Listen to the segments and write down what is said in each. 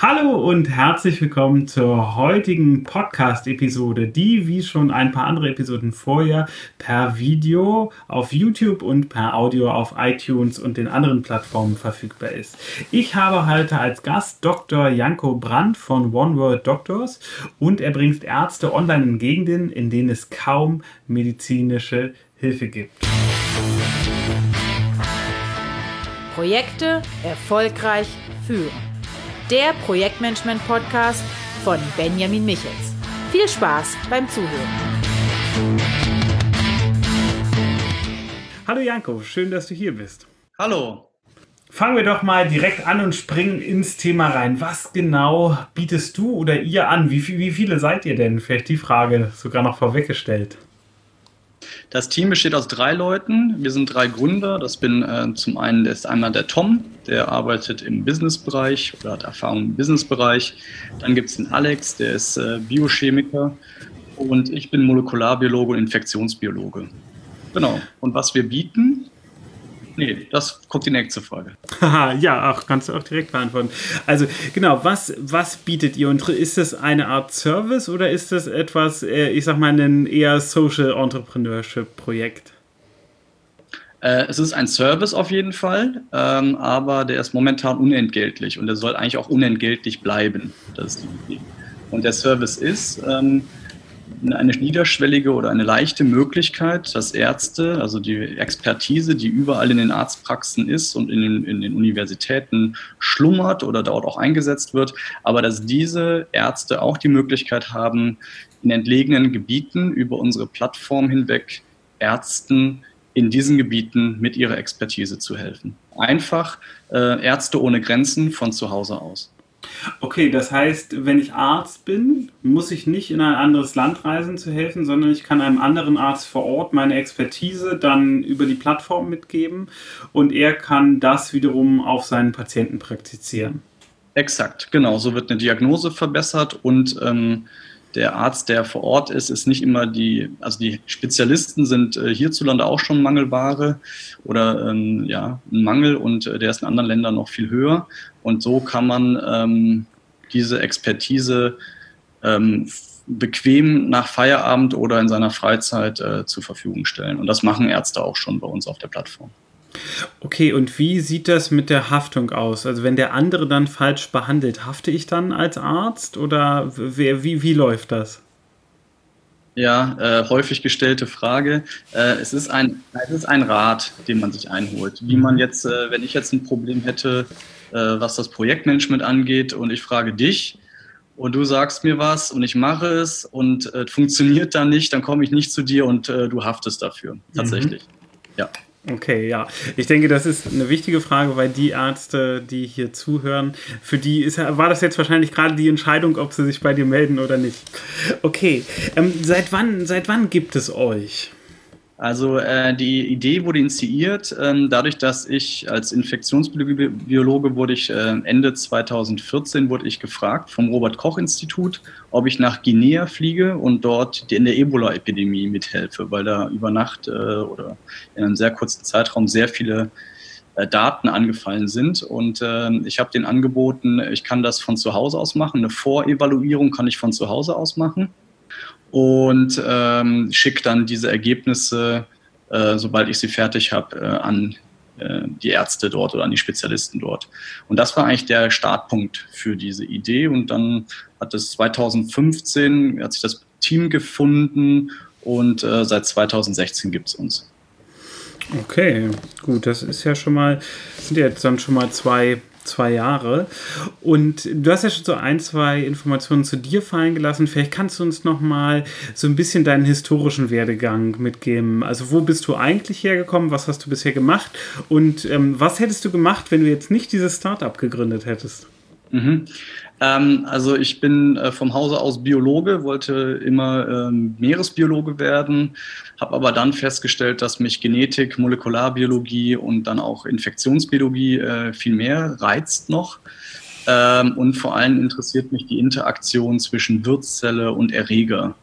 Hallo und herzlich willkommen zur heutigen Podcast-Episode, die wie schon ein paar andere Episoden vorher per Video auf YouTube und per Audio auf iTunes und den anderen Plattformen verfügbar ist. Ich habe heute als Gast Dr. Janko Brandt von One World Doctors und er bringt Ärzte online in Gegenden, in denen es kaum medizinische Hilfe gibt. Projekte erfolgreich führen der Projektmanagement-Podcast von Benjamin Michels. Viel Spaß beim Zuhören. Hallo Janko, schön, dass du hier bist. Hallo. Fangen wir doch mal direkt an und springen ins Thema rein. Was genau bietest du oder ihr an? Wie, wie viele seid ihr denn? Vielleicht die Frage sogar noch vorweggestellt. Das Team besteht aus drei Leuten. Wir sind drei Gründer. Das bin äh, zum einen das ist einmal der Tom, der arbeitet im Businessbereich oder hat Erfahrung im Businessbereich. Dann gibt es den Alex, der ist äh, Biochemiker. Und ich bin Molekularbiologe und Infektionsbiologe. Genau. Und was wir bieten, Nee, das kommt die nächste Frage. ja, auch kannst du auch direkt beantworten. Also genau, was, was bietet ihr? Und ist das eine Art Service oder ist das etwas, äh, ich sag mal, ein eher Social Entrepreneurship Projekt? Äh, es ist ein Service auf jeden Fall, ähm, aber der ist momentan unentgeltlich und der soll eigentlich auch unentgeltlich bleiben. Das ist die Idee. Und der Service ist, ähm, eine niederschwellige oder eine leichte Möglichkeit, dass Ärzte, also die Expertise, die überall in den Arztpraxen ist und in den, in den Universitäten schlummert oder dort auch eingesetzt wird, aber dass diese Ärzte auch die Möglichkeit haben, in entlegenen Gebieten über unsere Plattform hinweg Ärzten in diesen Gebieten mit ihrer Expertise zu helfen. Einfach äh, Ärzte ohne Grenzen von zu Hause aus. Okay, das heißt, wenn ich Arzt bin, muss ich nicht in ein anderes Land reisen zu helfen, sondern ich kann einem anderen Arzt vor Ort meine Expertise dann über die Plattform mitgeben und er kann das wiederum auf seinen Patienten praktizieren. Exakt, genau. So wird eine Diagnose verbessert und ähm, der Arzt, der vor Ort ist, ist nicht immer die, also die Spezialisten sind äh, hierzulande auch schon Mangelware oder ähm, ja, ein Mangel und äh, der ist in anderen Ländern noch viel höher. Und so kann man ähm, diese Expertise ähm, bequem nach Feierabend oder in seiner Freizeit äh, zur Verfügung stellen. Und das machen Ärzte auch schon bei uns auf der Plattform. Okay, und wie sieht das mit der Haftung aus? Also wenn der andere dann falsch behandelt, hafte ich dann als Arzt oder wie, wie, wie läuft das? Ja, äh, häufig gestellte Frage. Äh, es, ist ein, es ist ein Rat, den man sich einholt. Wie man jetzt, äh, wenn ich jetzt ein Problem hätte, was das Projektmanagement angeht und ich frage dich und du sagst mir was und ich mache es und äh, funktioniert dann nicht, dann komme ich nicht zu dir und äh, du haftest dafür. Tatsächlich. Mhm. Ja. Okay, ja. Ich denke, das ist eine wichtige Frage, weil die Ärzte, die hier zuhören, für die ist, war das jetzt wahrscheinlich gerade die Entscheidung, ob sie sich bei dir melden oder nicht. Okay, ähm, seit, wann, seit wann gibt es euch? Also äh, die Idee wurde initiiert, ähm, dadurch, dass ich als Infektionsbiologe wurde ich äh, Ende 2014 wurde ich gefragt vom Robert Koch Institut, ob ich nach Guinea fliege und dort in der Ebola-Epidemie mithelfe, weil da über Nacht äh, oder in einem sehr kurzen Zeitraum sehr viele äh, Daten angefallen sind. Und äh, ich habe den angeboten, ich kann das von zu Hause aus machen. Eine Vorevaluierung kann ich von zu Hause aus machen und ähm, schicke dann diese Ergebnisse, äh, sobald ich sie fertig habe, äh, an äh, die Ärzte dort oder an die Spezialisten dort. Und das war eigentlich der Startpunkt für diese Idee. Und dann hat es 2015, hat sich das Team gefunden und äh, seit 2016 gibt es uns. Okay, gut, das ist ja schon mal, sind ja jetzt dann schon mal zwei zwei Jahre. Und du hast ja schon so ein, zwei Informationen zu dir fallen gelassen. Vielleicht kannst du uns noch mal so ein bisschen deinen historischen Werdegang mitgeben. Also wo bist du eigentlich hergekommen? Was hast du bisher gemacht? Und ähm, was hättest du gemacht, wenn du jetzt nicht dieses Startup gegründet hättest? Mhm. Ähm, also ich bin äh, vom Hause aus Biologe, wollte immer ähm, Meeresbiologe werden, habe aber dann festgestellt, dass mich Genetik, Molekularbiologie und dann auch Infektionsbiologie äh, viel mehr reizt noch. Ähm, und vor allem interessiert mich die Interaktion zwischen Wirtszelle und Erreger.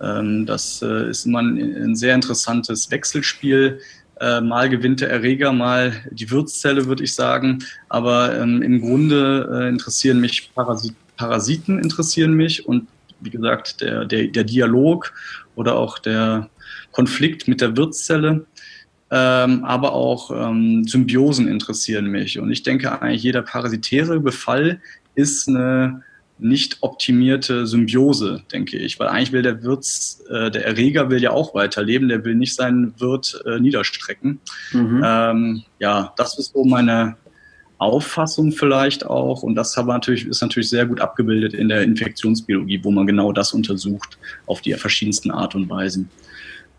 Ähm, das äh, ist immer ein, ein, sehr interessantes Wechselspiel, Äh, mal gewinnt der Erreger, mal die Wirtszelle, würde ich sagen. Aber ähm, im Grunde äh, interessieren mich Parasit Parasiten interessieren mich und wie gesagt, der, der, der Dialog oder auch der Konflikt mit der Wirtszelle. Ähm, aber auch ähm, Symbiosen interessieren mich. Und ich denke eigentlich, jeder parasitäre Befall ist eine nicht optimierte Symbiose, denke ich. Weil eigentlich will der Wirt, äh, der Erreger will ja auch weiterleben, der will nicht seinen Wirt äh, niederstrecken. Mhm. Ähm, ja, das ist so meine Auffassung vielleicht auch. Und das natürlich, ist natürlich sehr gut abgebildet in der Infektionsbiologie, wo man genau das untersucht auf die verschiedensten Art und Weisen.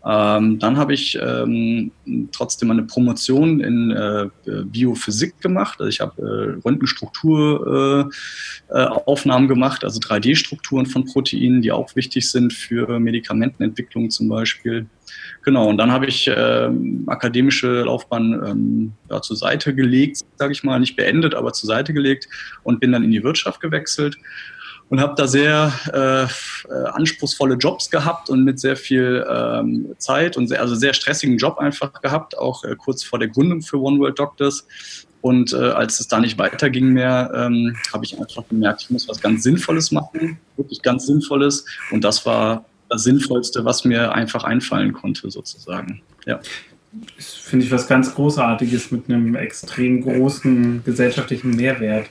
Ähm, dann habe ich ähm, trotzdem eine Promotion in äh, Biophysik gemacht. Also ich habe äh, Röntgenstrukturaufnahmen äh, gemacht, also 3D-Strukturen von Proteinen, die auch wichtig sind für Medikamentenentwicklung zum Beispiel. Genau, und dann habe ich ähm, akademische Laufbahn ähm, ja, zur Seite gelegt, sage ich mal, nicht beendet, aber zur Seite gelegt und bin dann in die Wirtschaft gewechselt und habe da sehr äh, äh, anspruchsvolle Jobs gehabt und mit sehr viel ähm, Zeit und sehr, also sehr stressigen Job einfach gehabt, auch äh, kurz vor der Gründung für One World Doctors. Und äh, als es da nicht weiterging mehr, ähm, habe ich einfach gemerkt, ich muss was ganz Sinnvolles machen, wirklich ganz Sinnvolles. Und das war das Sinnvollste, was mir einfach einfallen konnte, sozusagen. Ja. Das finde ich was ganz Großartiges mit einem extrem großen gesellschaftlichen Mehrwert.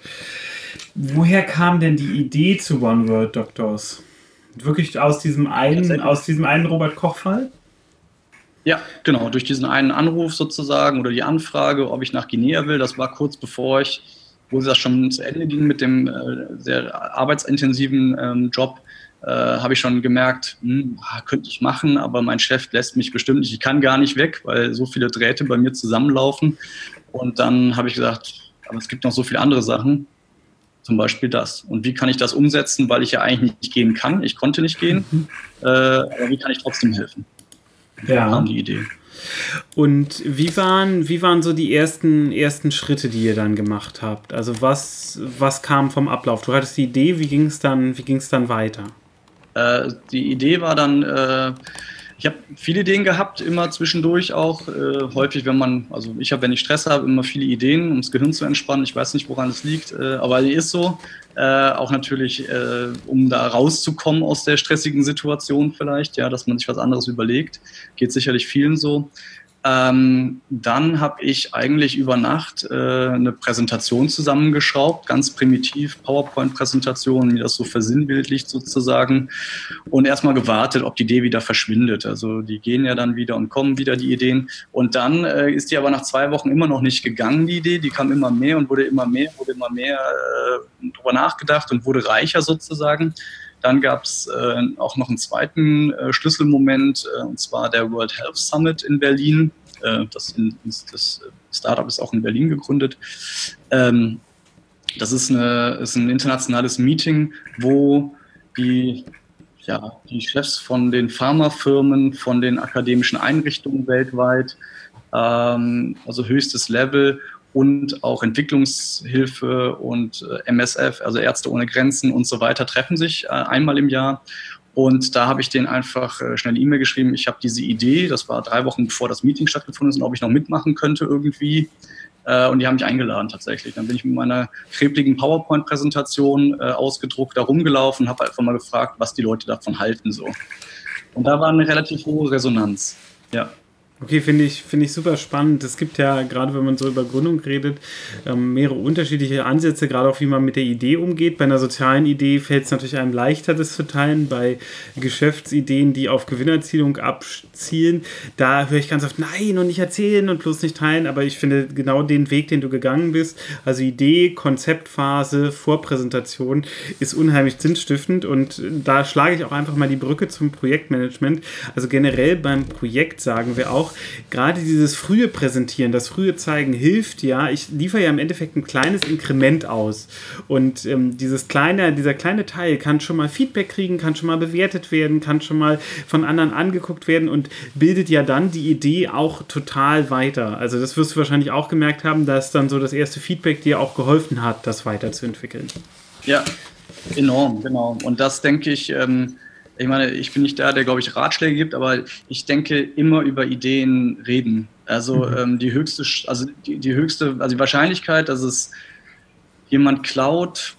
Woher kam denn die Idee zu One World Doctors? Wirklich aus diesem einen, aus diesem einen Robert Koch-Fall? Ja, genau, durch diesen einen Anruf sozusagen oder die Anfrage, ob ich nach Guinea will. Das war kurz bevor ich, wo das schon zu Ende ging mit dem äh, sehr arbeitsintensiven ähm, Job, äh, habe ich schon gemerkt, hm, könnte ich machen, aber mein Chef lässt mich bestimmt nicht. Ich kann gar nicht weg, weil so viele Drähte bei mir zusammenlaufen. Und dann habe ich gesagt, aber es gibt noch so viele andere Sachen zum Beispiel das. Und wie kann ich das umsetzen, weil ich ja eigentlich nicht gehen kann? Ich konnte nicht gehen, mhm. äh, aber wie kann ich trotzdem helfen? Ja. kam die Idee. Und wie waren, wie waren so die ersten, ersten Schritte, die ihr dann gemacht habt? Also was, was kam vom Ablauf? Du hattest die Idee, wie ging es dann, dann weiter? Äh, die Idee war dann, äh, ich habe viele Ideen gehabt, immer zwischendurch auch. Äh, häufig, wenn man, also ich habe, wenn ich Stress habe, immer viele Ideen, um das Gehirn zu entspannen. Ich weiß nicht, woran es liegt, äh, aber die ist so. Äh, auch natürlich, äh, um da rauszukommen aus der stressigen Situation vielleicht, ja, dass man sich was anderes überlegt. Geht sicherlich vielen so. Ähm, dann habe ich eigentlich über Nacht äh, eine Präsentation zusammengeschraubt, ganz primitiv, PowerPoint-Präsentation, mir das so versinnbildlicht sozusagen und erstmal gewartet, ob die Idee wieder verschwindet. Also die gehen ja dann wieder und kommen wieder die Ideen. Und dann äh, ist die aber nach zwei Wochen immer noch nicht gegangen, die Idee. Die kam immer mehr und wurde immer mehr, wurde immer mehr äh, drüber nachgedacht und wurde reicher sozusagen. Dann gab es äh, auch noch einen zweiten äh, Schlüsselmoment, äh, und zwar der World Health Summit in Berlin. Äh, das, in, das, Startup ist auch in Berlin gegründet. Ähm, das ist, eine, ist ein internationales Meeting, wo die, ja, die Chefs von den Pharmafirmen, von den akademischen Einrichtungen weltweit, ähm, also höchstes Level und auch Entwicklungshilfe und äh, MSF, also Ärzte ohne Grenzen und so weiter, treffen sich äh, einmal im Jahr. Und da habe ich denen einfach äh, schnell eine E-Mail geschrieben. Ich habe diese Idee, das war drei Wochen bevor das Meeting stattgefunden ist, und ob ich noch mitmachen könnte irgendwie. Und die haben mich eingeladen tatsächlich. Dann bin ich mit meiner krebligen PowerPoint-Präsentation ausgedruckt da rumgelaufen, habe einfach mal gefragt, was die Leute davon halten so. Und da war eine relativ hohe Resonanz. Ja. Okay, finde ich, find ich super spannend. Es gibt ja, gerade wenn man so über Gründung redet, ähm, mehrere unterschiedliche Ansätze, gerade auch wie man mit der Idee umgeht. Bei einer sozialen Idee fällt es natürlich einem leichter, das zu teilen. Bei Geschäftsideen, die auf Gewinnerzielung abzielen, da höre ich ganz oft, nein und nicht erzählen und bloß nicht teilen. Aber ich finde genau den Weg, den du gegangen bist, also Idee, Konzeptphase, Vorpräsentation, ist unheimlich sinnstiftend. Und da schlage ich auch einfach mal die Brücke zum Projektmanagement. Also generell beim Projekt sagen wir auch, auch gerade dieses frühe Präsentieren, das frühe Zeigen hilft ja. Ich liefere ja im Endeffekt ein kleines Inkrement aus. Und ähm, dieses kleine, dieser kleine Teil kann schon mal Feedback kriegen, kann schon mal bewertet werden, kann schon mal von anderen angeguckt werden und bildet ja dann die Idee auch total weiter. Also das wirst du wahrscheinlich auch gemerkt haben, dass dann so das erste Feedback dir auch geholfen hat, das weiterzuentwickeln. Ja, enorm, genau. Und das denke ich. Ähm ich meine, ich bin nicht der, der, glaube ich, Ratschläge gibt, aber ich denke immer über Ideen reden. Also mhm. ähm, die höchste, also die, die, höchste, also die Wahrscheinlichkeit, dass es jemand klaut,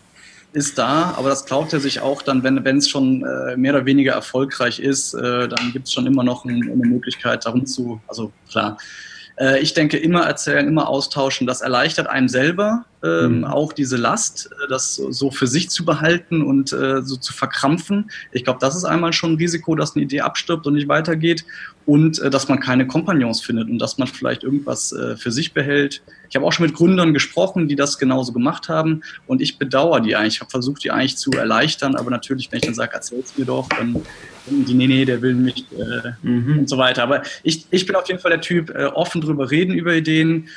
ist da, aber das klaut er sich auch dann, wenn es schon äh, mehr oder weniger erfolgreich ist, äh, dann gibt es schon immer noch ein, eine Möglichkeit, darum zu, also klar, äh, ich denke, immer erzählen, immer austauschen, das erleichtert einem selber ähm, mhm. auch diese Last, äh, das so für sich zu behalten und äh, so zu verkrampfen. Ich glaube, das ist einmal schon ein Risiko, dass eine Idee abstirbt und nicht weitergeht und äh, dass man keine Kompagnons findet und dass man vielleicht irgendwas äh, für sich behält. Ich habe auch schon mit Gründern gesprochen, die das genauso gemacht haben und ich bedauere die eigentlich. Ich habe versucht, die eigentlich zu erleichtern, aber natürlich, wenn ich dann sage, erzähl's mir doch, dann die, nee, nee, der will mich äh, mhm. und so weiter. Aber ich, ich bin auf jeden Fall der Typ, äh, offen drüber reden über Ideen.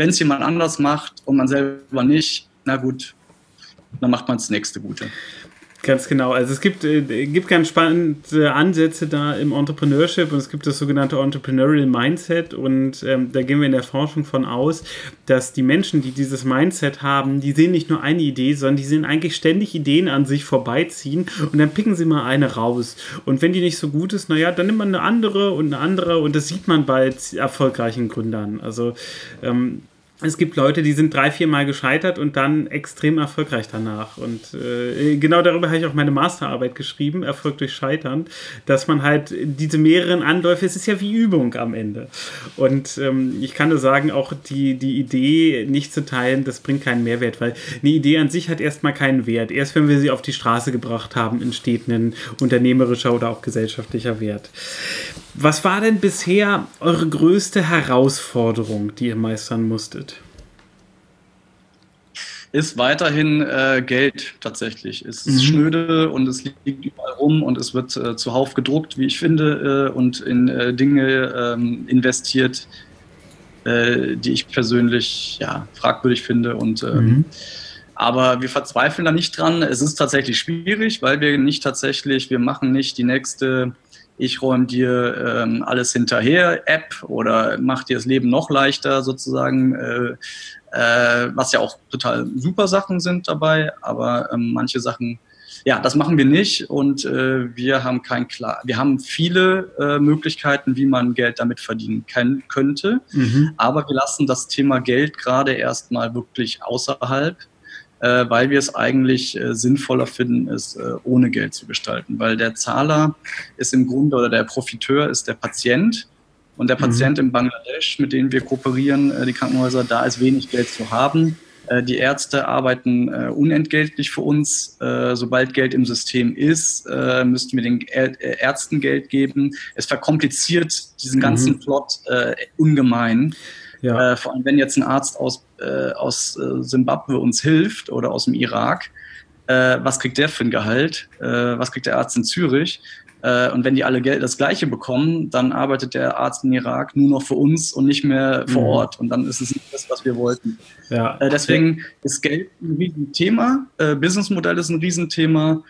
Wenn es jemand anders macht und man selber nicht, na gut, dann macht man das nächste Gute. Ganz genau. Also es gibt, äh, gibt ganz spannende Ansätze da im Entrepreneurship und es gibt das sogenannte Entrepreneurial Mindset und ähm, da gehen wir in der Forschung von aus, dass die Menschen, die dieses Mindset haben, die sehen nicht nur eine Idee, sondern die sehen eigentlich ständig Ideen an sich vorbeiziehen und dann picken sie mal eine raus. Und wenn die nicht so gut ist, naja, dann nimmt man eine andere und eine andere und das sieht man bei erfolgreichen Gründern. Also ähm, es gibt Leute, die sind drei, vier Mal gescheitert und dann extrem erfolgreich danach. Und äh, genau darüber habe ich auch meine Masterarbeit geschrieben, Erfolg durch Scheitern, dass man halt diese mehreren Anläufe, es ist ja wie Übung am Ende. Und ähm, ich kann nur sagen, auch die, die Idee nicht zu teilen, das bringt keinen Mehrwert, weil eine Idee an sich hat erstmal keinen Wert. Erst wenn wir sie auf die Straße gebracht haben, entsteht ein unternehmerischer oder auch gesellschaftlicher Wert. Was war denn bisher eure größte Herausforderung, die ihr meistern musstet? Ist weiterhin äh, Geld tatsächlich. Es ist mhm. schnöde und es liegt überall rum und es wird äh, zuhauf gedruckt, wie ich finde, äh, und in äh, Dinge ähm, investiert, äh, die ich persönlich ja, fragwürdig finde. Und ähm, mhm. Aber wir verzweifeln da nicht dran. Es ist tatsächlich schwierig, weil wir nicht tatsächlich, wir machen nicht die nächste ich räume dir ähm, alles hinterher, App oder mach dir das Leben noch leichter sozusagen, äh, äh, was ja auch total super Sachen sind dabei, aber ähm, manche Sachen, ja, das machen wir nicht und äh, wir haben kein klar, wir haben viele äh, Möglichkeiten, wie man Geld damit verdienen kann, könnte, mhm. aber wir lassen das Thema Geld gerade erstmal wirklich außerhalb weil wir es eigentlich äh, sinnvoller finden, es äh, ohne Geld zu gestalten. Weil der Zahler ist im Grunde oder der Profiteur ist der Patient. Und der mhm. Patient mhm. in Bangladesch, mit dem wir kooperieren, äh, die Krankenhäuser, da ist wenig Geld zu haben. Äh, die Ärzte arbeiten äh, unentgeltlich für uns. sobald Geld im System ist, müssten wir den Ärzten Geld geben. Es verkompliziert diesen ganzen mhm. Plot ungemein. Ja. Äh, vor allem, wenn jetzt ein Arzt aus, äh, aus äh, Simbabwe uns hilft oder aus dem Irak, äh, was kriegt der für ein Gehalt? Äh, was kriegt der Arzt in Zürich? Äh, und wenn die alle Geld das Gleiche bekommen, dann arbeitet der Arzt im Irak nur noch für uns und nicht mehr vor mhm. Ort. Und dann ist es nicht das, was wir wollten. Ja. deswegen ist Geld ein Riesenthema. Businessmodell ist ein Riesenthema.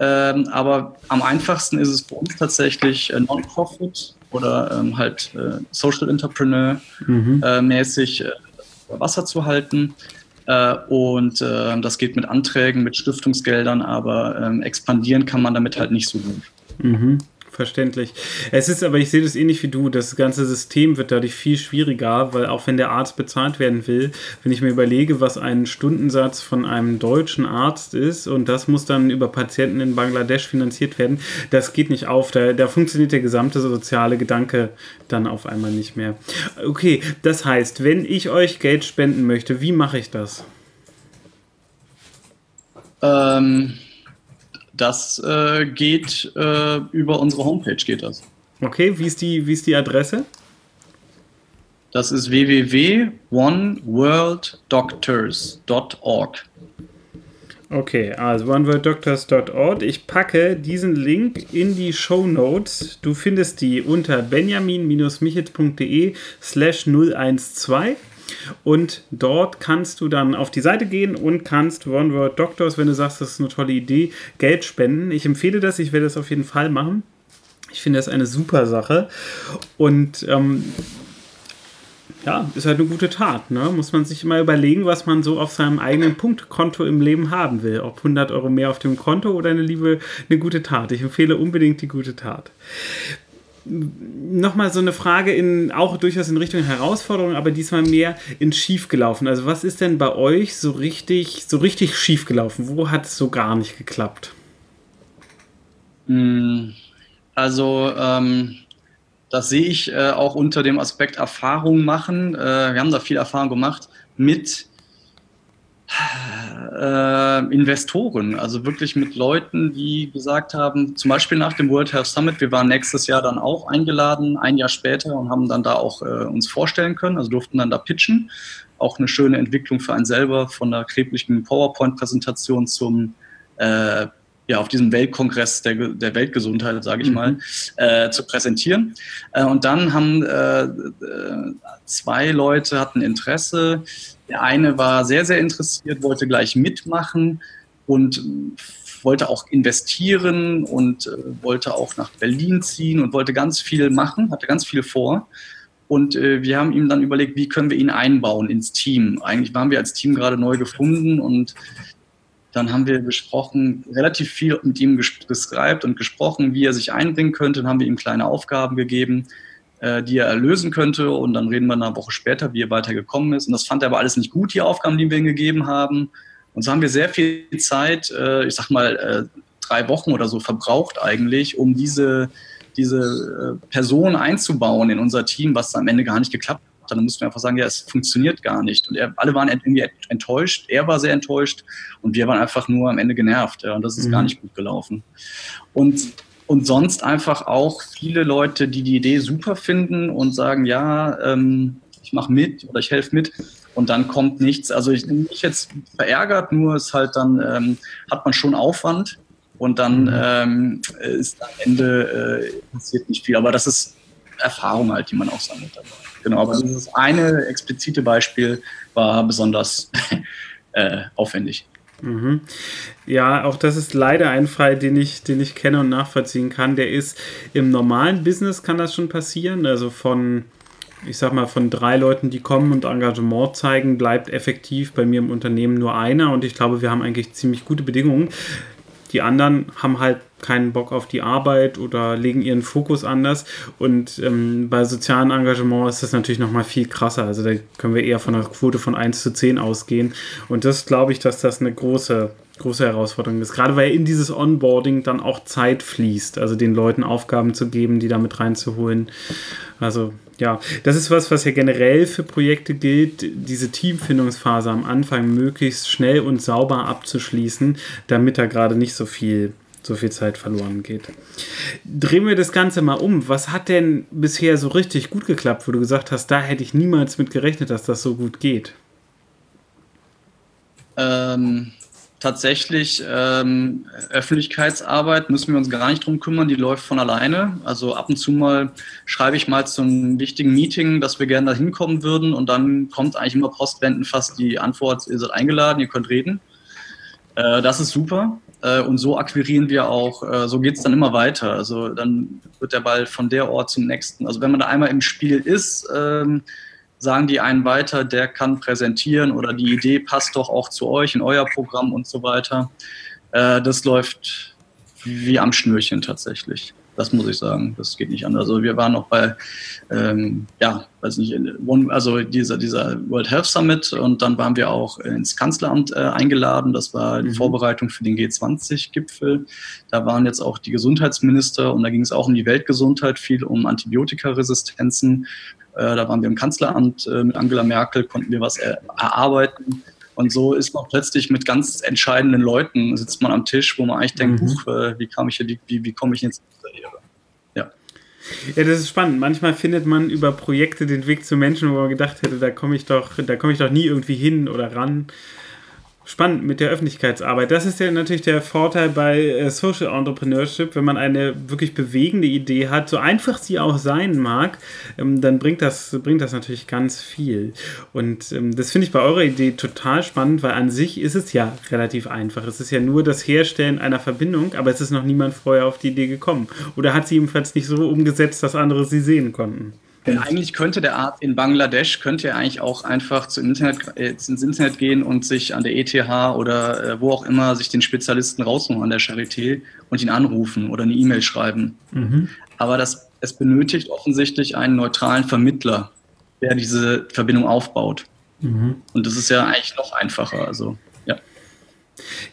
Ähm, aber am einfachsten ist es für uns tatsächlich Non-Profit oder ähm, halt äh, Social Entrepreneur mhm. äh, mäßig äh, Wasser zu halten. Äh, und äh, das geht mit Anträgen, mit Stiftungsgeldern, aber ähm, expandieren kann man damit halt nicht so gut. Mhm verständlich. Es ist aber, ich sehe das ähnlich wie du, das ganze System wird dadurch viel schwieriger, weil auch wenn der Arzt bezahlt werden will, wenn ich mir überlege, was ein Stundensatz von einem deutschen Arzt ist und das muss dann über Patienten in Bangladesch finanziert werden, das geht nicht auf. Da, da funktioniert der gesamte soziale Gedanke dann auf einmal nicht mehr. Okay, das heißt, wenn ich euch Geld spenden möchte, wie mache ich das? Ähm das äh, geht äh, über unsere Homepage, geht das. Okay, wie ist die, wie ist die Adresse? Das ist www.oneworlddoctors.org. Okay, also oneworlddoctors.org. Ich packe diesen Link in die Show Notes. Du findest die unter benjamin-michitz.de slash 012. Und dort kannst du dann auf die Seite gehen und kannst One Doctors, wenn du sagst, das ist eine tolle Idee, Geld spenden. Ich empfehle das, ich werde das auf jeden Fall machen. Ich finde das eine super Sache. Und ähm, ja, ist halt eine gute Tat. Ne? Muss man sich immer überlegen, was man so auf seinem eigenen Punktkonto im Leben haben will. Ob 100 Euro mehr auf dem Konto oder eine liebe, eine gute Tat. Ich empfehle unbedingt die gute Tat. Nochmal so eine Frage in, auch durchaus in Richtung Herausforderung, aber diesmal mehr in schief gelaufen. Also was ist denn bei euch so richtig, so richtig schief? Wo hat es so gar nicht geklappt? Hm, also ähm, das sehe ich äh, auch unter dem Aspekt Erfahrung machen. Äh, wir haben da viel Erfahrung gemacht mit äh, Investoren, also wirklich mit Leuten, die gesagt haben, zum Beispiel nach dem World Health Summit, wir waren nächstes Jahr dann auch eingeladen, ein Jahr später und haben dann da auch äh, uns vorstellen können, also durften dann da pitchen. Auch eine schöne Entwicklung für einen selber von der kreblichen PowerPoint-Präsentation zum äh, ja, auf diesem Weltkongress der, der Weltgesundheit, sage ich mhm. mal, äh, zu präsentieren. Äh, und dann haben äh, äh, zwei Leute hatten Interesse. Der eine war sehr, sehr interessiert, wollte gleich mitmachen und wollte auch investieren und äh, wollte auch nach Berlin ziehen und wollte ganz viel machen, hatte ganz viel vor. Und äh, wir haben ihm dann überlegt, wie können wir ihn einbauen ins Team. Eigentlich waren wir als Team gerade neu gefunden und dann haben wir gesprochen, relativ viel mit ihm gescribt und gesprochen, wie er sich einbringen könnte. Dann haben wir ihm kleine Aufgaben gegeben, äh, die er lösen könnte. Und dann reden wir eine Woche später, wie er weitergekommen ist. Und das fand er aber alles nicht gut, die Aufgaben, die wir ihm gegeben haben. Und so haben wir sehr viel Zeit, äh, ich sag mal, äh, drei Wochen oder so verbraucht eigentlich, um diese, diese äh, Person einzubauen in unser Team, was am Ende gar nicht geklappt hat dann mussten wir einfach sagen, ja, es funktioniert gar nicht. Und er, alle waren irgendwie enttäuscht, er war sehr enttäuscht und wir waren einfach nur am Ende genervt. Ja, und das ist mhm. gar nicht gut gelaufen. Und, und sonst einfach auch viele Leute, die die Idee super finden und sagen, ja, ähm, ich mache mit oder ich helfe mit. Und dann kommt nichts. Also ich bin nicht jetzt verärgert, nur ist halt dann, ähm, hat man schon Aufwand und dann mhm. ähm, ist am Ende äh, passiert nicht viel. Aber das ist Erfahrung halt, die man auch sammelt dabei. Genau, aber dieses eine explizite Beispiel war besonders äh, aufwendig. Mhm. Ja, auch das ist leider ein Fall, den ich, den ich kenne und nachvollziehen kann. Der ist im normalen Business kann das schon passieren. Also von, ich sag mal, von drei Leuten, die kommen und Engagement zeigen, bleibt effektiv bei mir im Unternehmen nur einer. Und ich glaube, wir haben eigentlich ziemlich gute Bedingungen. Die anderen haben halt keinen Bock auf die Arbeit oder legen ihren Fokus anders. Und ähm, bei sozialen Engagement ist das natürlich noch mal viel krasser. Also da können wir eher von einer Quote von 1 zu 10 ausgehen. Und das glaube ich, dass das eine große, große Herausforderung ist. Gerade weil in dieses Onboarding dann auch Zeit fließt, also den Leuten Aufgaben zu geben, die damit reinzuholen. Also ja, das ist was, was ja generell für Projekte gilt, diese Teamfindungsphase am Anfang möglichst schnell und sauber abzuschließen, damit da gerade nicht so viel, so viel Zeit verloren geht. Drehen wir das Ganze mal um. Was hat denn bisher so richtig gut geklappt, wo du gesagt hast, da hätte ich niemals mit gerechnet, dass das so gut geht? Ähm, tatsächlich ähm, Öffentlichkeitsarbeit müssen wir uns gar nicht drum kümmern, die läuft von alleine. Also ab und zu mal schreibe ich mal zum wichtigen Meeting, dass wir gerne da hinkommen würden und dann kommt eigentlich immer postwendend fast die Antwort, ihr seid eingeladen, ihr könnt reden. Äh, das ist super. Äh, und so akquirieren wir auch, äh, so geht es dann immer weiter. Also dann wird der Ball von der Ort zum nächsten. Also wenn man da einmal im Spiel ist, ähm, sagen die einen weiter, der kann präsentieren oder die Idee passt doch auch zu euch in euer Programm und so weiter. Äh, das läuft wie am Schnürchen tatsächlich. Das muss ich sagen, das geht nicht anders. Also wir waren noch bei, ähm, ja, weiß nicht, also dieser, dieser World Health Summit und dann waren wir auch ins Kanzleramt äh, eingeladen. Das war die mhm. Vorbereitung für den G20-Gipfel. Da waren jetzt auch die Gesundheitsminister und da ging es auch um die Weltgesundheit, viel um Antibiotikaresistenzen. Äh, da waren wir im Kanzleramt äh, mit Angela Merkel, konnten wir was erarbeiten. Und so ist man plötzlich mit ganz entscheidenden Leuten, sitzt man am Tisch, wo man eigentlich denkt, mhm. Huch, äh, wie kam ich hier, wie, wie komme ich jetzt? Ja. Ja, das ist spannend. Manchmal findet man über Projekte den Weg zu Menschen, wo man gedacht hätte, da komme ich doch, da komme ich doch nie irgendwie hin oder ran spannend mit der Öffentlichkeitsarbeit. Das ist ja natürlich der Vorteil bei äh, Social Entrepreneurship, wenn man eine wirklich bewegende Idee hat, so einfach sie auch sein mag, ähm, dann bringt das, bringt das natürlich ganz viel. Und ähm, das finde ich bei eurer Idee total spannend, weil an sich ist es ja relativ einfach. Es ist ja nur das Herstellen einer Verbindung, aber es ist noch niemand vorher auf die Idee gekommen. Oder hat sie jedenfalls nicht so umgesetzt, dass andere sie sehen konnten. Denn eigentlich könnte der Arzt in Bangladesch, könnte er eigentlich auch einfach zu Internet, äh, ins Internet gehen und sich an der ETH oder äh, wo auch immer sich den Spezialisten rausholen an der Charité und ihn anrufen oder eine E-Mail schreiben. Mhm. Aber das, es benötigt offensichtlich einen neutralen Vermittler, der diese Verbindung aufbaut. Mhm. Und das ist ja eigentlich noch einfacher. Also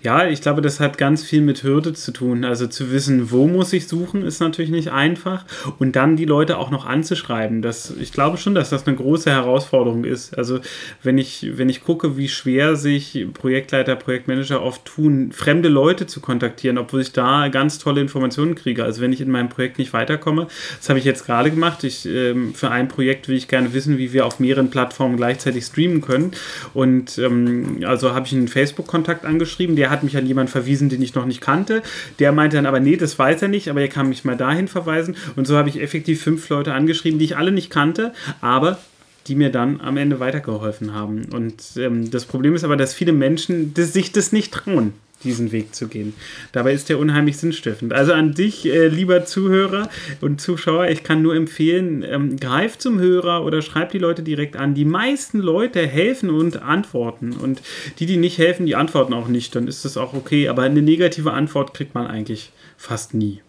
ja, ich glaube, das hat ganz viel mit Hürde zu tun. Also zu wissen, wo muss ich suchen, ist natürlich nicht einfach. Und dann die Leute auch noch anzuschreiben. Das, ich glaube schon, dass das eine große Herausforderung ist. Also wenn ich, wenn ich gucke, wie schwer sich Projektleiter, Projektmanager oft tun, fremde Leute zu kontaktieren, obwohl ich da ganz tolle Informationen kriege. Also wenn ich in meinem Projekt nicht weiterkomme, das habe ich jetzt gerade gemacht. Ich, ähm, für ein Projekt will ich gerne wissen, wie wir auf mehreren Plattformen gleichzeitig streamen können. Und ähm, also habe ich einen Facebook-Kontakt angeschrieben geschrieben, der hat mich an jemanden verwiesen, den ich noch nicht kannte. Der meinte dann aber, nee, das weiß er nicht, aber er kann mich mal dahin verweisen. Und so habe ich effektiv fünf Leute angeschrieben, die ich alle nicht kannte, aber die mir dann am Ende weitergeholfen haben. Und ähm, das Problem ist aber, dass viele Menschen das, sich das nicht trauen diesen Weg zu gehen. Dabei ist der unheimlich sinnstiftend. Also an dich, äh, lieber Zuhörer und Zuschauer, ich kann nur empfehlen, ähm, greif zum Hörer oder schreib die Leute direkt an. Die meisten Leute helfen und antworten. Und die, die nicht helfen, die antworten auch nicht. Dann ist das auch okay. Aber eine negative Antwort kriegt man eigentlich fast nie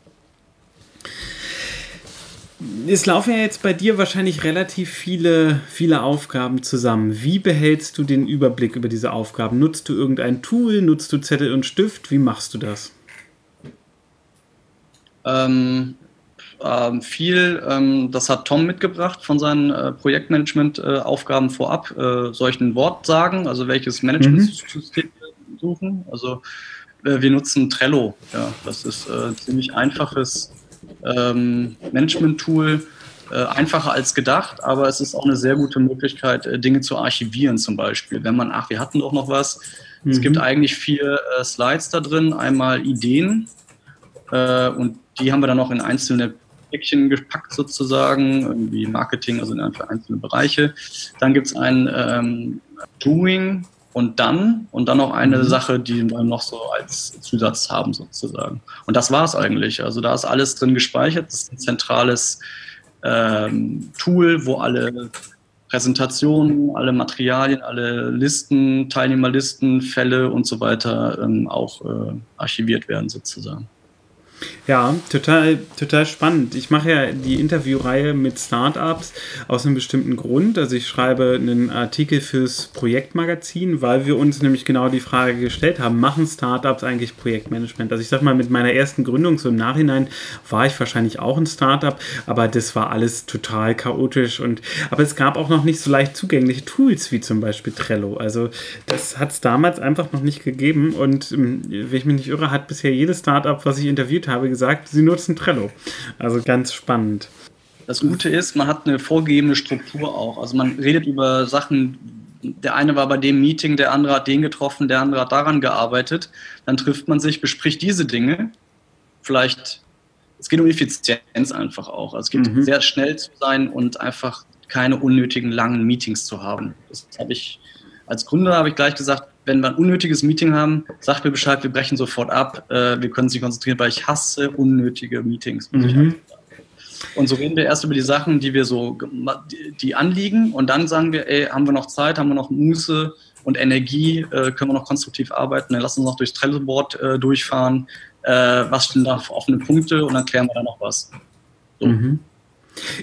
es laufen ja jetzt bei dir wahrscheinlich relativ viele, viele Aufgaben zusammen. Wie behältst du den Überblick über diese Aufgaben? Nutzt du irgendein Tool? Nutzt du Zettel und Stift? Wie machst du das? Ähm, ähm, viel, ähm, das hat Tom mitgebracht von seinen äh, Projektmanagement-Aufgaben äh, vorab. Äh, soll ich ein Wort sagen? Also welches Management-System mhm. wir suchen? Also äh, wir nutzen Trello. Ja, das ist ein äh, ziemlich einfaches ähm, Management-Tool äh, einfacher als gedacht, aber es ist auch eine sehr gute Möglichkeit, äh, Dinge zu archivieren zum Beispiel. Wenn man, ach, wir hatten doch noch was. Mhm. Es gibt eigentlich vier äh, Slides da drin. Einmal Ideen äh, und die haben wir dann noch in einzelne Päckchen gepackt sozusagen, irgendwie Marketing, also in einzelne Bereiche. Dann gibt es ein ähm, Doing, und dann und dann noch eine mhm. Sache, die wir noch so als Zusatz haben sozusagen. Und das war es eigentlich. Also da ist alles drin gespeichert. Das ist ein zentrales ähm, Tool, wo alle Präsentationen, alle Materialien, alle Listen, Teilnehmerlisten, Fälle und so weiter ähm, auch äh, archiviert werden sozusagen. Ja, total, total spannend. Ich mache ja die Interviewreihe mit Startups aus einem bestimmten Grund. Also ich schreibe einen Artikel fürs Projektmagazin, weil wir uns nämlich genau die Frage gestellt haben, machen Startups eigentlich Projektmanagement? Also ich sag mal, mit meiner ersten Gründung, so im Nachhinein, war ich wahrscheinlich auch ein Startup, aber das war alles total chaotisch und aber es gab auch noch nicht so leicht zugängliche Tools wie zum Beispiel Trello. Also das hat es damals einfach noch nicht gegeben und ähm, wenn ich mich nicht irre, hat bisher jedes Startup, was ich interviewt habe, habe gesagt, sie nutzen Trello. Also ganz spannend. Das Gute ist, man hat eine vorgegebene Struktur auch. Also man redet über Sachen, der eine war bei dem Meeting, der andere hat den getroffen, der andere hat daran gearbeitet. Dann trifft man sich, bespricht diese Dinge. Vielleicht, es geht um Effizienz einfach auch. Also es geht mhm. sehr schnell zu sein und einfach keine unnötigen langen Meetings zu haben. Das habe ich als Gründer habe ich gleich gesagt, wenn wir ein unnötiges Meeting haben, sagt mir Bescheid, wir brechen sofort ab, äh, wir können uns nicht konzentrieren, weil ich hasse unnötige Meetings. Mhm. Und so reden wir erst über die Sachen, die wir so, die anliegen und dann sagen wir, ey, haben wir noch Zeit, haben wir noch Muße und Energie, äh, können wir noch konstruktiv arbeiten, dann lass uns noch durchs Trello-Board äh, durchfahren, äh, was stehen da für offene Punkte und dann klären wir da noch was. So. Mhm.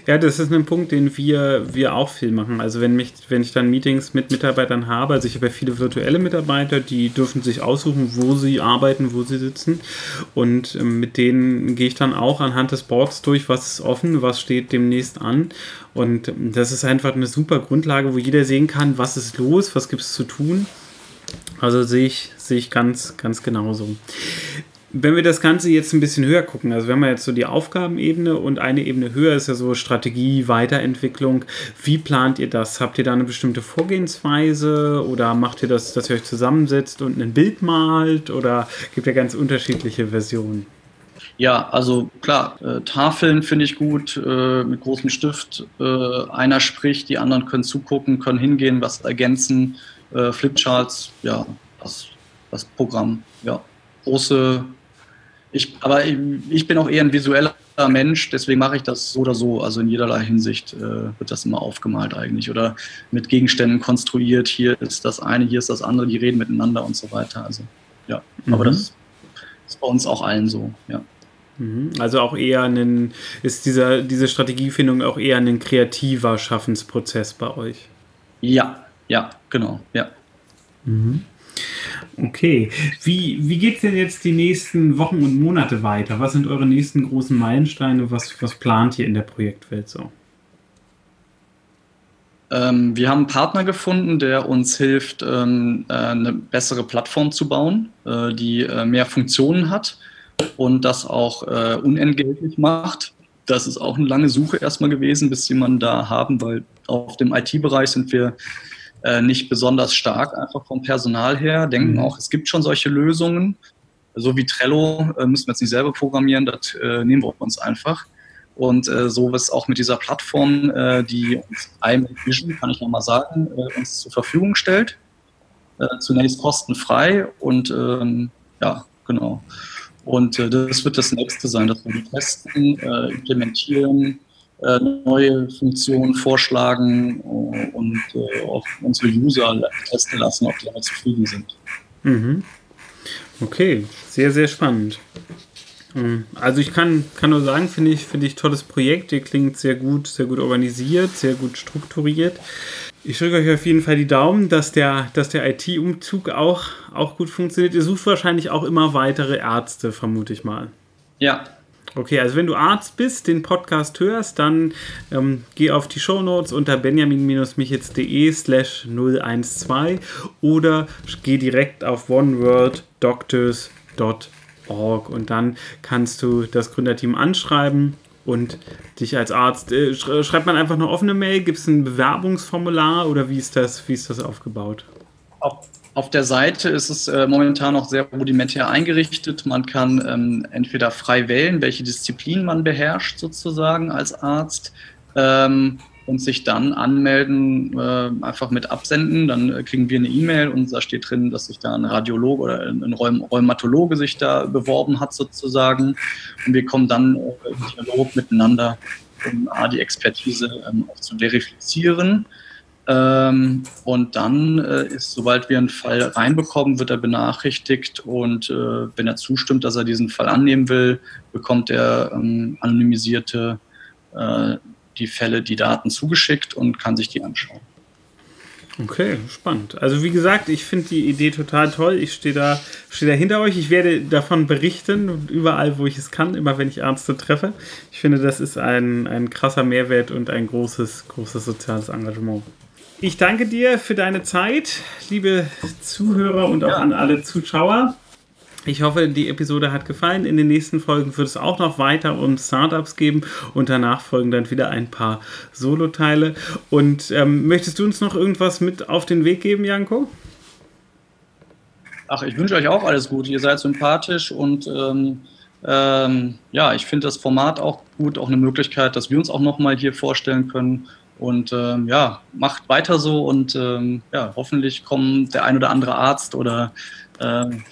Ja, das ist ein Punkt, den wir, wir auch viel machen. Also wenn, mich, wenn ich dann Meetings mit Mitarbeitern habe, also ich habe ja viele virtuelle Mitarbeiter, die dürfen sich aussuchen, wo sie arbeiten, wo sie sitzen. Und ähm, mit denen gehe ich dann auch anhand des Boards durch, was ist offen, was steht demnächst an. Und ähm, das ist einfach eine super Grundlage, wo jeder sehen kann, was ist los, was gibt es zu tun. Also sehe ich, sehe ich ganz, ganz genauso. Wenn wir das Ganze jetzt ein bisschen höher gucken, also wenn wir jetzt so die Aufgabenebene und eine Ebene höher ist ja so Strategie, Weiterentwicklung, wie plant ihr das? Habt ihr da eine bestimmte Vorgehensweise oder macht ihr das, dass ihr euch zusammensetzt und ein Bild malt oder gibt ja ganz unterschiedliche Versionen? Ja, also klar, äh, Tafeln finde ich gut, äh, mit großem Stift. Äh, einer spricht, die anderen können zugucken, können hingehen, was ergänzen. Äh, Flipcharts, ja, das, das Programm, ja. Große Ich, aber ich bin auch eher ein visueller Mensch, deswegen mache ich das so oder so. Also in jederlei Hinsicht äh, wird das immer aufgemalt eigentlich oder mit Gegenständen konstruiert. Hier ist das eine, hier ist das andere, die reden miteinander und so weiter. Also ja, mhm. aber das ist bei uns auch allen so, ja. Mhm. Also auch eher ein, ist dieser, diese Strategiefindung auch eher ein kreativer Schaffensprozess bei euch? Ja, ja, genau, ja. Mhm. Okay. Wie, wie geht es denn jetzt die nächsten Wochen und Monate weiter? Was sind eure nächsten großen Meilensteine? Was, was plant ihr in der Projektwelt so? Ähm, wir haben einen Partner gefunden, der uns hilft, ähm, äh, eine bessere Plattform zu bauen, äh, die äh, mehr Funktionen hat und das auch äh, unentgeltlich macht. Das ist auch eine lange Suche erstmal gewesen, bis man da haben, weil auf dem IT-Bereich sind wir äh, nicht besonders stark, einfach vom Personal her. Denken mhm. auch, es gibt schon solche Lösungen. So wie Trello äh, müssen wir jetzt nicht selber programmieren, das äh, nehmen wir uns einfach. Und äh, so ist auch mit dieser Plattform, äh, die uns iMac Vision, kann ich nochmal sagen, äh, uns zur Verfügung stellt. Äh, zunächst kostenfrei und ähm, ja, genau. Und das wird das nächste sein, dass wir die testen, implementieren, äh, neue Funktionen vorschlagen äh, und äh, auch unsere User testen lassen, ob die damit zufrieden sind. Mhm. Okay, sehr, sehr spannend. Ähm, also ich kann, kann nur sagen, finde ich, finde ich tolles Projekt. Ihr klingt sehr gut, sehr gut organisiert, sehr gut strukturiert. Ich drücke euch auf jeden Fall die Daumen, dass der, dass der IT-Umzug auch, auch gut funktioniert. Ihr sucht wahrscheinlich auch immer weitere Ärzte, vermute ich mal. Ja, Okay, also wenn du Arzt bist, den Podcast hörst, dann ähm, geh auf die Shownotes unter benjamin-michitz.de slash 012 oder geh direkt auf oneworlddoctors.org und dann kannst du das Gründerteam anschreiben und dich als Arzt, äh, schreibt man einfach eine offene Mail, gibt es ein Bewerbungsformular oder wie ist das, wie ist das aufgebaut? Auf auf der Seite ist es äh, momentan noch sehr rudimentär eingerichtet. Man kann ähm, entweder frei wählen, welche Disziplin man beherrscht sozusagen als Arzt ähm, und sich dann anmelden, äh, einfach mit absenden. Dann äh, kriegen wir eine E-Mail und da steht drin, dass sich da ein Radiologe oder ein Rheum Rheumatologe sich da beworben hat sozusagen. Und wir kommen dann äh, im Dialog miteinander, um A, die Expertise ähm, auch zu verifizieren ähm, und dann äh, ist, sobald wir einen Fall reinbekommen, wird er benachrichtigt und äh, wenn er zustimmt, dass er diesen Fall annehmen will, bekommt er ähm, anonymisierte äh, die Fälle, die Daten zugeschickt und kann sich die anschauen. Okay, spannend. Also wie gesagt, ich finde die Idee total toll. Ich stehe da, stehe da hinter euch. Ich werde davon berichten überall, wo ich es kann, immer wenn ich Ärzte treffe. Ich finde, das ist ein, ein krasser Mehrwert und ein großes, großes soziales Engagement. Ich danke dir für deine Zeit, liebe Zuhörer und auch ja. an alle Zuschauer. Ich hoffe, die Episode hat gefallen. In den nächsten Folgen wird es auch noch weiter um Startups geben und danach folgen dann wieder ein paar Solo-Teile. Und ähm, möchtest du uns noch irgendwas mit auf den Weg geben, Janko? Ach, ich wünsche euch auch alles Gute. Ihr seid sympathisch und ähm, ähm, ja, ich finde das Format auch gut, auch eine Möglichkeit, dass wir uns auch nochmal hier vorstellen können. Und ähm, ja, macht weiter so und ähm, ja, hoffentlich kommen der ein oder andere Arzt oder ähm,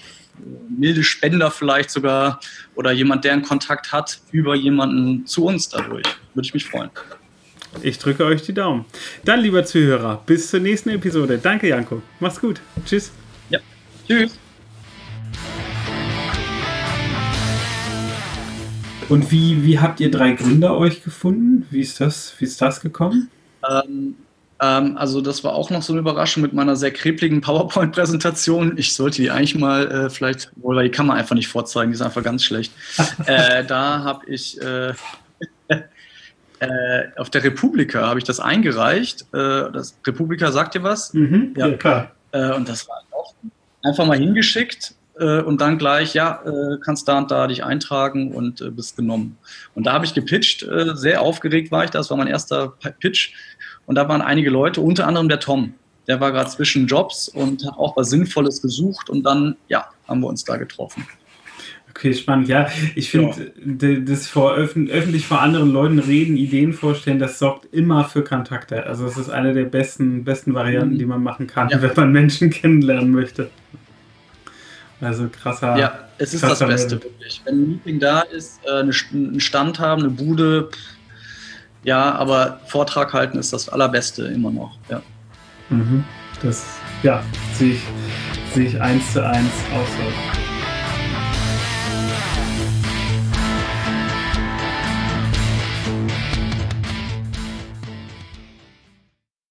milde Spender vielleicht sogar oder jemand, der einen Kontakt hat, über jemanden zu uns dadurch. Würde ich mich freuen. Ich drücke euch die Daumen. Dann, lieber Zuhörer, bis zur nächsten Episode. Danke, Janko. Mach's gut. Tschüss. Ja. Tschüss. Und wie, wie habt ihr drei Gründer euch gefunden? Wie ist das, wie ist das gekommen? Ähm, ähm, also das war auch noch so eine Überraschung mit meiner sehr krepligen PowerPoint-Präsentation. Ich sollte die eigentlich mal äh, vielleicht, oder die kann man einfach nicht vorzeigen, die ist einfach ganz schlecht. äh, da habe ich äh, äh, auf der Republika habe ich das eingereicht. Äh, das Republika sagt dir was? Mhm, ja. ja, klar. Äh, und das war auch einfach mal hingeschickt und dann gleich, ja, kannst da und da dich eintragen und bist genommen. Und da habe ich gepitcht, sehr aufgeregt war ich, das war mein erster Pitch und da waren einige Leute, unter anderem der Tom. Der war gerade zwischen Jobs und hat auch was Sinnvolles gesucht und dann, ja, haben wir uns da getroffen. Okay, spannend. Ja, ich finde, ja. das vor öffentlich vor anderen Leuten reden, Ideen vorstellen, das sorgt immer für Kontakte. Also es ist eine der besten, besten Varianten, mhm. die man machen kann, ja. wenn man Menschen kennenlernen möchte. Also krasser. Ja, es ist das Beste, wirklich. Wenn ein Meeting da ist, äh, einen Stand haben, eine Bude, ja, aber Vortrag halten ist das Allerbeste immer noch. Ja. Mhm. Das ja, sehe ich, sehe ich eins zu eins auch so.